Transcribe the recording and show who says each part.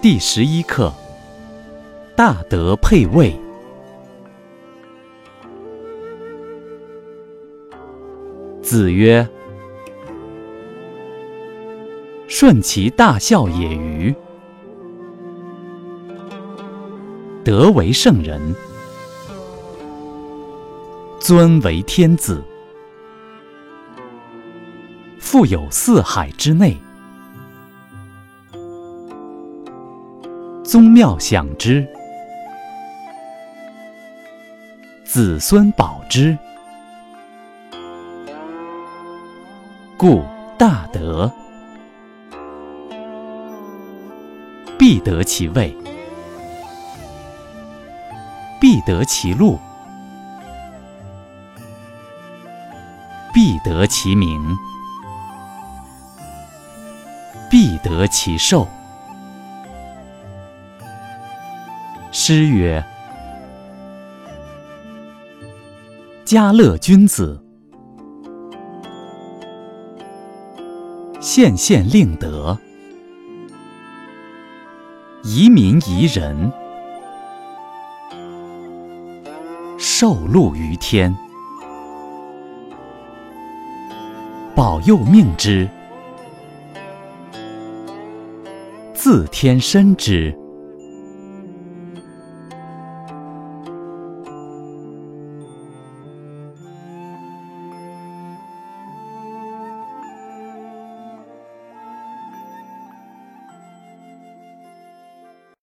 Speaker 1: 第十一课：大德配位。子曰：“顺其大孝也与？德为圣人，尊为天子。富有四海之内，宗庙享之，子孙保之。故大德，必得其位，必得其禄，必得其名，必得其寿。诗曰：“家乐君子。”献献令德，移民宜人，受禄于天，保佑命之，自天生之。